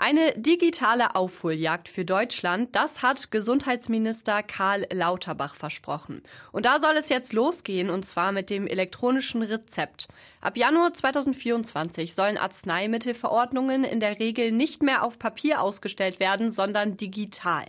Eine digitale Aufholjagd für Deutschland, das hat Gesundheitsminister Karl Lauterbach versprochen. Und da soll es jetzt losgehen, und zwar mit dem elektronischen Rezept. Ab Januar 2024 sollen Arzneimittelverordnungen in der Regel nicht mehr auf Papier ausgestellt werden, sondern digital.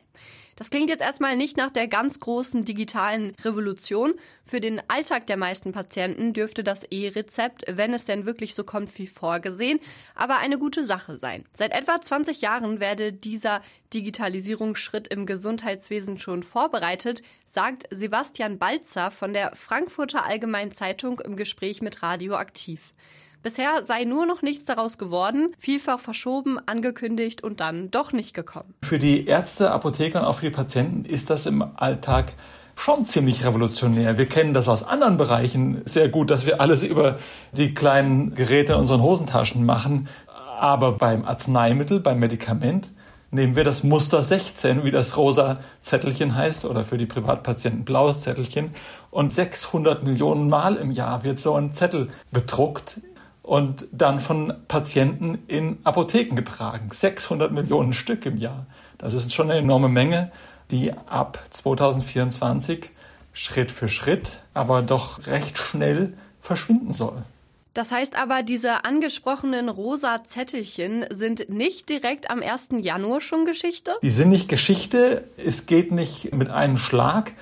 Das klingt jetzt erstmal nicht nach der ganz großen digitalen Revolution. Für den Alltag der meisten Patienten dürfte das E-Rezept, wenn es denn wirklich so kommt wie vorgesehen, aber eine gute Sache sein. Seit etwa 20 Jahren werde dieser Digitalisierungsschritt im Gesundheitswesen schon vorbereitet, sagt Sebastian Balzer von der Frankfurter Allgemeinen Zeitung im Gespräch mit Radioaktiv. Bisher sei nur noch nichts daraus geworden, vielfach verschoben, angekündigt und dann doch nicht gekommen. Für die Ärzte, Apotheker und auch für die Patienten ist das im Alltag schon ziemlich revolutionär. Wir kennen das aus anderen Bereichen sehr gut, dass wir alles über die kleinen Geräte in unseren Hosentaschen machen. Aber beim Arzneimittel, beim Medikament, nehmen wir das Muster 16, wie das rosa Zettelchen heißt, oder für die Privatpatienten blaues Zettelchen. Und 600 Millionen Mal im Jahr wird so ein Zettel bedruckt und dann von Patienten in Apotheken getragen. 600 Millionen Stück im Jahr. Das ist schon eine enorme Menge, die ab 2024 Schritt für Schritt, aber doch recht schnell verschwinden soll. Das heißt aber, diese angesprochenen rosa Zettelchen sind nicht direkt am 1. Januar schon Geschichte? Die sind nicht Geschichte. Es geht nicht mit einem Schlag.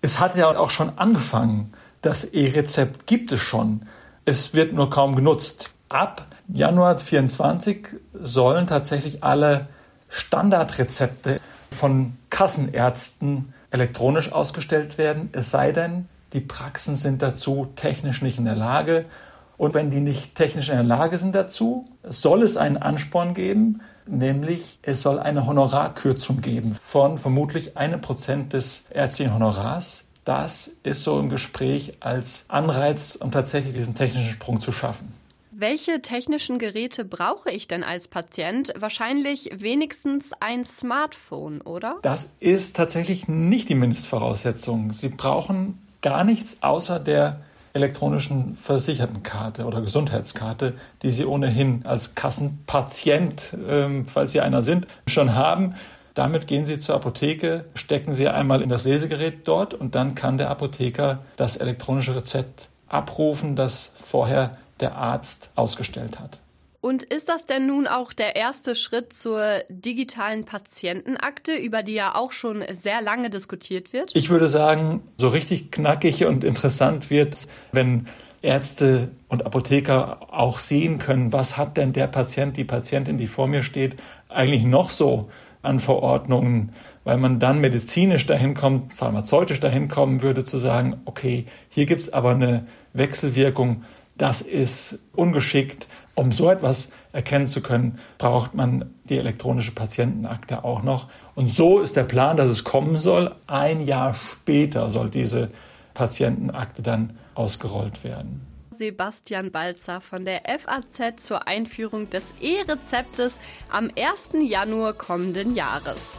Es hat ja auch schon angefangen. Das E-Rezept gibt es schon. Es wird nur kaum genutzt. Ab Januar 2024 sollen tatsächlich alle Standardrezepte von Kassenärzten elektronisch ausgestellt werden, es sei denn, die Praxen sind dazu technisch nicht in der Lage. Und wenn die nicht technisch in der Lage sind dazu, soll es einen Ansporn geben, nämlich es soll eine Honorarkürzung geben von vermutlich einem Prozent des ärztlichen Honorars das ist so im Gespräch als Anreiz, um tatsächlich diesen technischen Sprung zu schaffen. Welche technischen Geräte brauche ich denn als Patient? Wahrscheinlich wenigstens ein Smartphone, oder? Das ist tatsächlich nicht die Mindestvoraussetzung. Sie brauchen gar nichts außer der elektronischen Versichertenkarte oder Gesundheitskarte, die Sie ohnehin als Kassenpatient, ähm, falls Sie einer sind, schon haben. Damit gehen Sie zur Apotheke, stecken Sie einmal in das Lesegerät dort und dann kann der Apotheker das elektronische Rezept abrufen, das vorher der Arzt ausgestellt hat. Und ist das denn nun auch der erste Schritt zur digitalen Patientenakte, über die ja auch schon sehr lange diskutiert wird? Ich würde sagen, so richtig knackig und interessant wird, wenn Ärzte und Apotheker auch sehen können, was hat denn der Patient, die Patientin, die vor mir steht, eigentlich noch so an Verordnungen, weil man dann medizinisch dahin kommt, pharmazeutisch dahin kommen würde, zu sagen, okay, hier gibt es aber eine Wechselwirkung, das ist ungeschickt. Um so etwas erkennen zu können, braucht man die elektronische Patientenakte auch noch. Und so ist der Plan, dass es kommen soll. Ein Jahr später soll diese Patientenakte dann ausgerollt werden. Sebastian Balzer von der FAZ zur Einführung des E-Rezeptes am 1. Januar kommenden Jahres.